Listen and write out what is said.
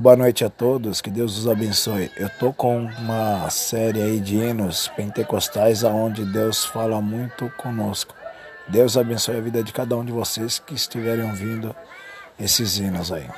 Boa noite a todos, que Deus os abençoe. Eu tô com uma série aí de hinos pentecostais aonde Deus fala muito conosco. Deus abençoe a vida de cada um de vocês que estiverem ouvindo esses hinos aí.